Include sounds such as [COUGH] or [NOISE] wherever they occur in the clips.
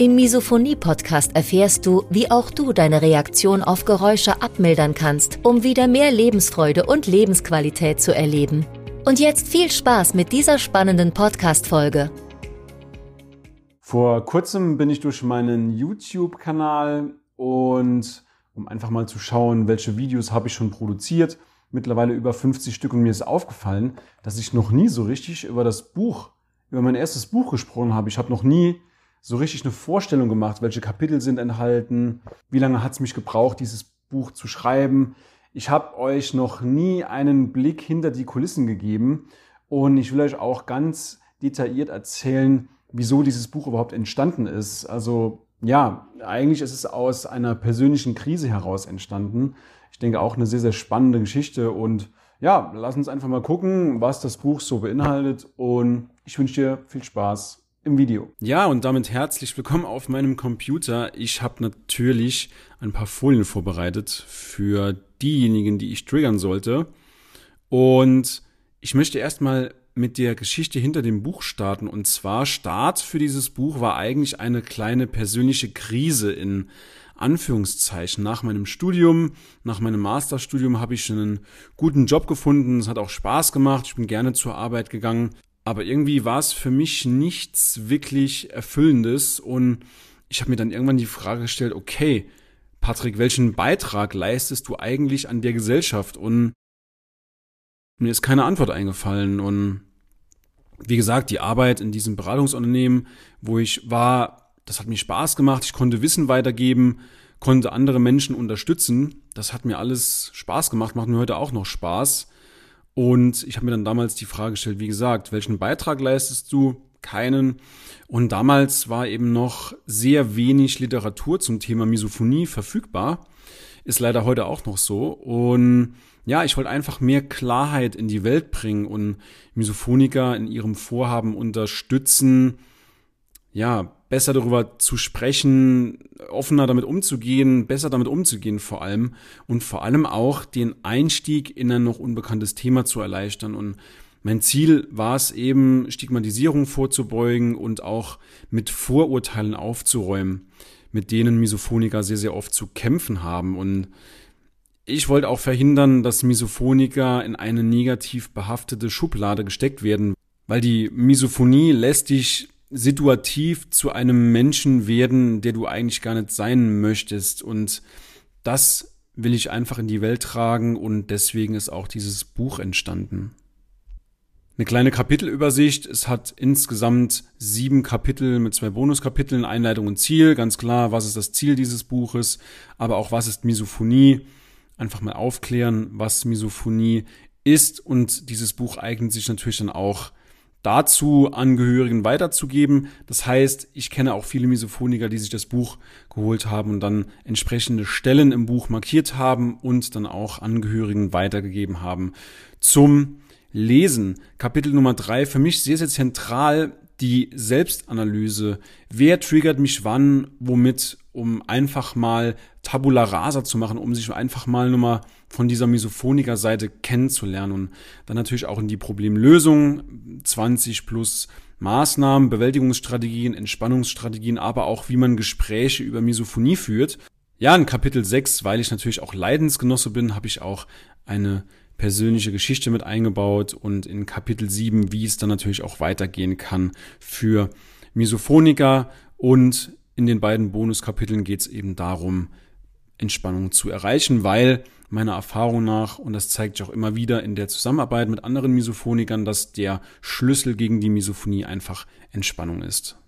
Im Misophonie-Podcast erfährst du, wie auch du deine Reaktion auf Geräusche abmildern kannst, um wieder mehr Lebensfreude und Lebensqualität zu erleben. Und jetzt viel Spaß mit dieser spannenden Podcast-Folge. Vor kurzem bin ich durch meinen YouTube-Kanal und um einfach mal zu schauen, welche Videos habe ich schon produziert, mittlerweile über 50 Stück und mir ist aufgefallen, dass ich noch nie so richtig über das Buch, über mein erstes Buch gesprochen habe. Ich habe noch nie so richtig eine Vorstellung gemacht, welche Kapitel sind enthalten, wie lange hat es mich gebraucht, dieses Buch zu schreiben. Ich habe euch noch nie einen Blick hinter die Kulissen gegeben und ich will euch auch ganz detailliert erzählen, wieso dieses Buch überhaupt entstanden ist. Also ja, eigentlich ist es aus einer persönlichen Krise heraus entstanden. Ich denke auch eine sehr, sehr spannende Geschichte und ja, lass uns einfach mal gucken, was das Buch so beinhaltet und ich wünsche dir viel Spaß im Video. Ja, und damit herzlich willkommen auf meinem Computer. Ich habe natürlich ein paar Folien vorbereitet für diejenigen, die ich triggern sollte. Und ich möchte erstmal mit der Geschichte hinter dem Buch starten. Und zwar Start für dieses Buch war eigentlich eine kleine persönliche Krise in Anführungszeichen. Nach meinem Studium, nach meinem Masterstudium habe ich einen guten Job gefunden. Es hat auch Spaß gemacht. Ich bin gerne zur Arbeit gegangen. Aber irgendwie war es für mich nichts wirklich Erfüllendes und ich habe mir dann irgendwann die Frage gestellt, okay, Patrick, welchen Beitrag leistest du eigentlich an der Gesellschaft? Und mir ist keine Antwort eingefallen. Und wie gesagt, die Arbeit in diesem Beratungsunternehmen, wo ich war, das hat mir Spaß gemacht. Ich konnte Wissen weitergeben, konnte andere Menschen unterstützen. Das hat mir alles Spaß gemacht, macht mir heute auch noch Spaß. Und ich habe mir dann damals die Frage gestellt, wie gesagt, welchen Beitrag leistest du? Keinen. Und damals war eben noch sehr wenig Literatur zum Thema Misophonie verfügbar. Ist leider heute auch noch so. Und ja, ich wollte einfach mehr Klarheit in die Welt bringen und Misophoniker in ihrem Vorhaben unterstützen, ja, besser darüber zu sprechen, offener damit umzugehen, besser damit umzugehen vor allem und vor allem auch den Einstieg in ein noch unbekanntes Thema zu erleichtern. Und mein Ziel war es eben, Stigmatisierung vorzubeugen und auch mit Vorurteilen aufzuräumen, mit denen Misophoniker sehr, sehr oft zu kämpfen haben. Und ich wollte auch verhindern, dass Misophoniker in eine negativ behaftete Schublade gesteckt werden, weil die Misophonie lässt dich situativ zu einem Menschen werden, der du eigentlich gar nicht sein möchtest. Und das will ich einfach in die Welt tragen und deswegen ist auch dieses Buch entstanden. Eine kleine Kapitelübersicht. Es hat insgesamt sieben Kapitel mit zwei Bonuskapiteln, Einleitung und Ziel. Ganz klar, was ist das Ziel dieses Buches, aber auch was ist Misophonie. Einfach mal aufklären, was Misophonie ist. Und dieses Buch eignet sich natürlich dann auch dazu Angehörigen weiterzugeben. Das heißt, ich kenne auch viele Misophoniker, die sich das Buch geholt haben und dann entsprechende Stellen im Buch markiert haben und dann auch Angehörigen weitergegeben haben zum Lesen. Kapitel Nummer drei für mich sehr, sehr zentral die Selbstanalyse. Wer triggert mich wann, womit, um einfach mal Tabula rasa zu machen, um sich einfach mal nur mal von dieser Misophoniker-Seite kennenzulernen und dann natürlich auch in die Problemlösung 20 plus Maßnahmen, Bewältigungsstrategien, Entspannungsstrategien, aber auch wie man Gespräche über Misophonie führt. Ja, in Kapitel 6, weil ich natürlich auch Leidensgenosse bin, habe ich auch eine persönliche Geschichte mit eingebaut und in Kapitel 7, wie es dann natürlich auch weitergehen kann für Misophoniker und in den beiden Bonuskapiteln geht es eben darum, Entspannung zu erreichen, weil meiner Erfahrung nach, und das zeigt sich auch immer wieder in der Zusammenarbeit mit anderen Misophonikern, dass der Schlüssel gegen die Misophonie einfach Entspannung ist.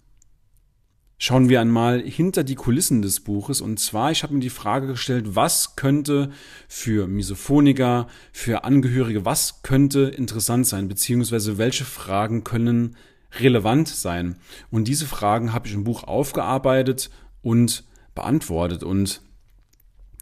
Schauen wir einmal hinter die Kulissen des Buches. Und zwar, ich habe mir die Frage gestellt, was könnte für Misophoniker, für Angehörige, was könnte interessant sein, beziehungsweise welche Fragen können relevant sein? Und diese Fragen habe ich im Buch aufgearbeitet und beantwortet. Und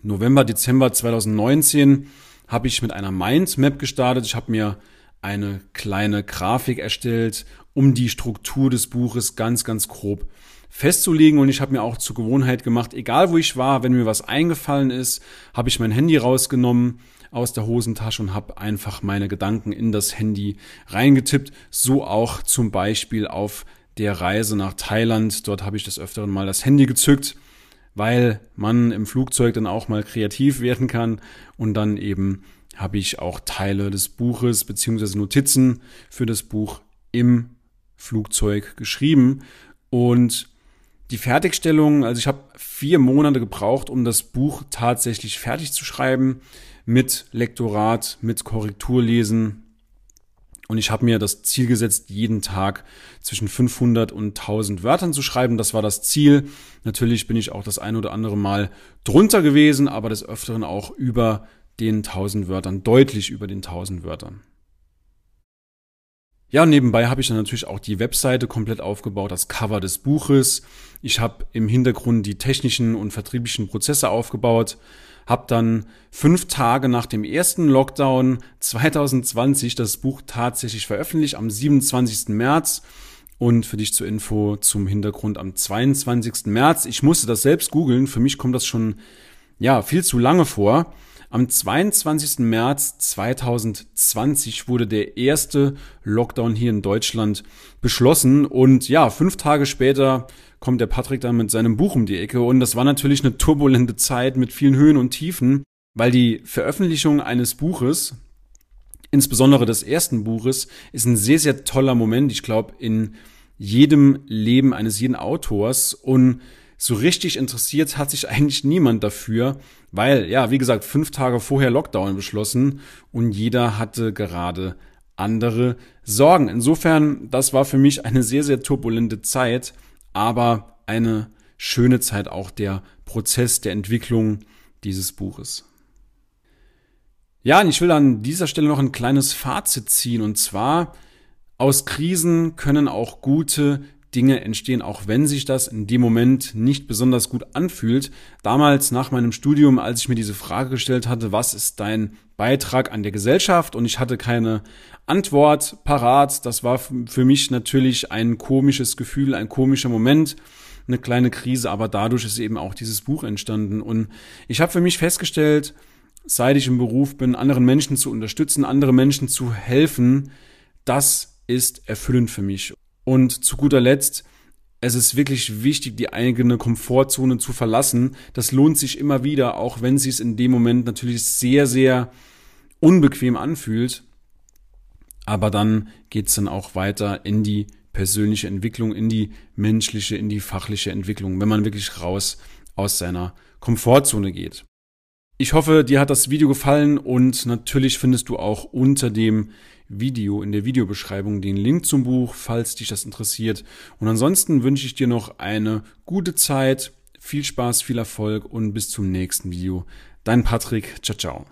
November, Dezember 2019 habe ich mit einer Mindmap gestartet. Ich habe mir eine kleine Grafik erstellt, um die Struktur des Buches ganz, ganz grob festzulegen. Und ich habe mir auch zur Gewohnheit gemacht, egal wo ich war, wenn mir was eingefallen ist, habe ich mein Handy rausgenommen aus der Hosentasche und habe einfach meine Gedanken in das Handy reingetippt. So auch zum Beispiel auf der Reise nach Thailand. Dort habe ich des Öfteren mal das Handy gezückt, weil man im Flugzeug dann auch mal kreativ [LAUGHS] werden kann und dann eben habe ich auch Teile des Buches beziehungsweise Notizen für das Buch im Flugzeug geschrieben und die Fertigstellung, also ich habe vier Monate gebraucht, um das Buch tatsächlich fertig zu schreiben, mit Lektorat, mit Korrekturlesen. Und ich habe mir das Ziel gesetzt, jeden Tag zwischen 500 und 1000 Wörtern zu schreiben. Das war das Ziel. Natürlich bin ich auch das ein oder andere Mal drunter gewesen, aber des Öfteren auch über den 1000 Wörtern, deutlich über den 1000 Wörtern. Ja, und nebenbei habe ich dann natürlich auch die Webseite komplett aufgebaut, das Cover des Buches. Ich habe im Hintergrund die technischen und vertrieblichen Prozesse aufgebaut, habe dann fünf Tage nach dem ersten Lockdown 2020 das Buch tatsächlich veröffentlicht, am 27. März. Und für dich zur Info zum Hintergrund am 22. März. Ich musste das selbst googeln. Für mich kommt das schon, ja, viel zu lange vor. Am 22. März 2020 wurde der erste Lockdown hier in Deutschland beschlossen und ja, fünf Tage später kommt der Patrick dann mit seinem Buch um die Ecke und das war natürlich eine turbulente Zeit mit vielen Höhen und Tiefen, weil die Veröffentlichung eines Buches, insbesondere des ersten Buches, ist ein sehr, sehr toller Moment, ich glaube, in jedem Leben eines jeden Autors und so richtig interessiert hat sich eigentlich niemand dafür, weil, ja, wie gesagt, fünf Tage vorher Lockdown beschlossen und jeder hatte gerade andere Sorgen. Insofern, das war für mich eine sehr, sehr turbulente Zeit, aber eine schöne Zeit auch der Prozess der Entwicklung dieses Buches. Ja, und ich will an dieser Stelle noch ein kleines Fazit ziehen und zwar, aus Krisen können auch gute Dinge entstehen, auch wenn sich das in dem Moment nicht besonders gut anfühlt. Damals nach meinem Studium, als ich mir diese Frage gestellt hatte, was ist dein Beitrag an der Gesellschaft? Und ich hatte keine Antwort parat. Das war für mich natürlich ein komisches Gefühl, ein komischer Moment eine kleine Krise, aber dadurch ist eben auch dieses Buch entstanden. Und ich habe für mich festgestellt, seit ich im Beruf bin, anderen Menschen zu unterstützen, andere Menschen zu helfen, das ist erfüllend für mich. Und zu guter Letzt, es ist wirklich wichtig, die eigene Komfortzone zu verlassen. Das lohnt sich immer wieder, auch wenn es sich in dem Moment natürlich sehr, sehr unbequem anfühlt. Aber dann geht's dann auch weiter in die persönliche Entwicklung, in die menschliche, in die fachliche Entwicklung, wenn man wirklich raus aus seiner Komfortzone geht. Ich hoffe, dir hat das Video gefallen und natürlich findest du auch unter dem Video, in der Videobeschreibung den Link zum Buch, falls dich das interessiert. Und ansonsten wünsche ich dir noch eine gute Zeit, viel Spaß, viel Erfolg und bis zum nächsten Video. Dein Patrick, ciao, ciao.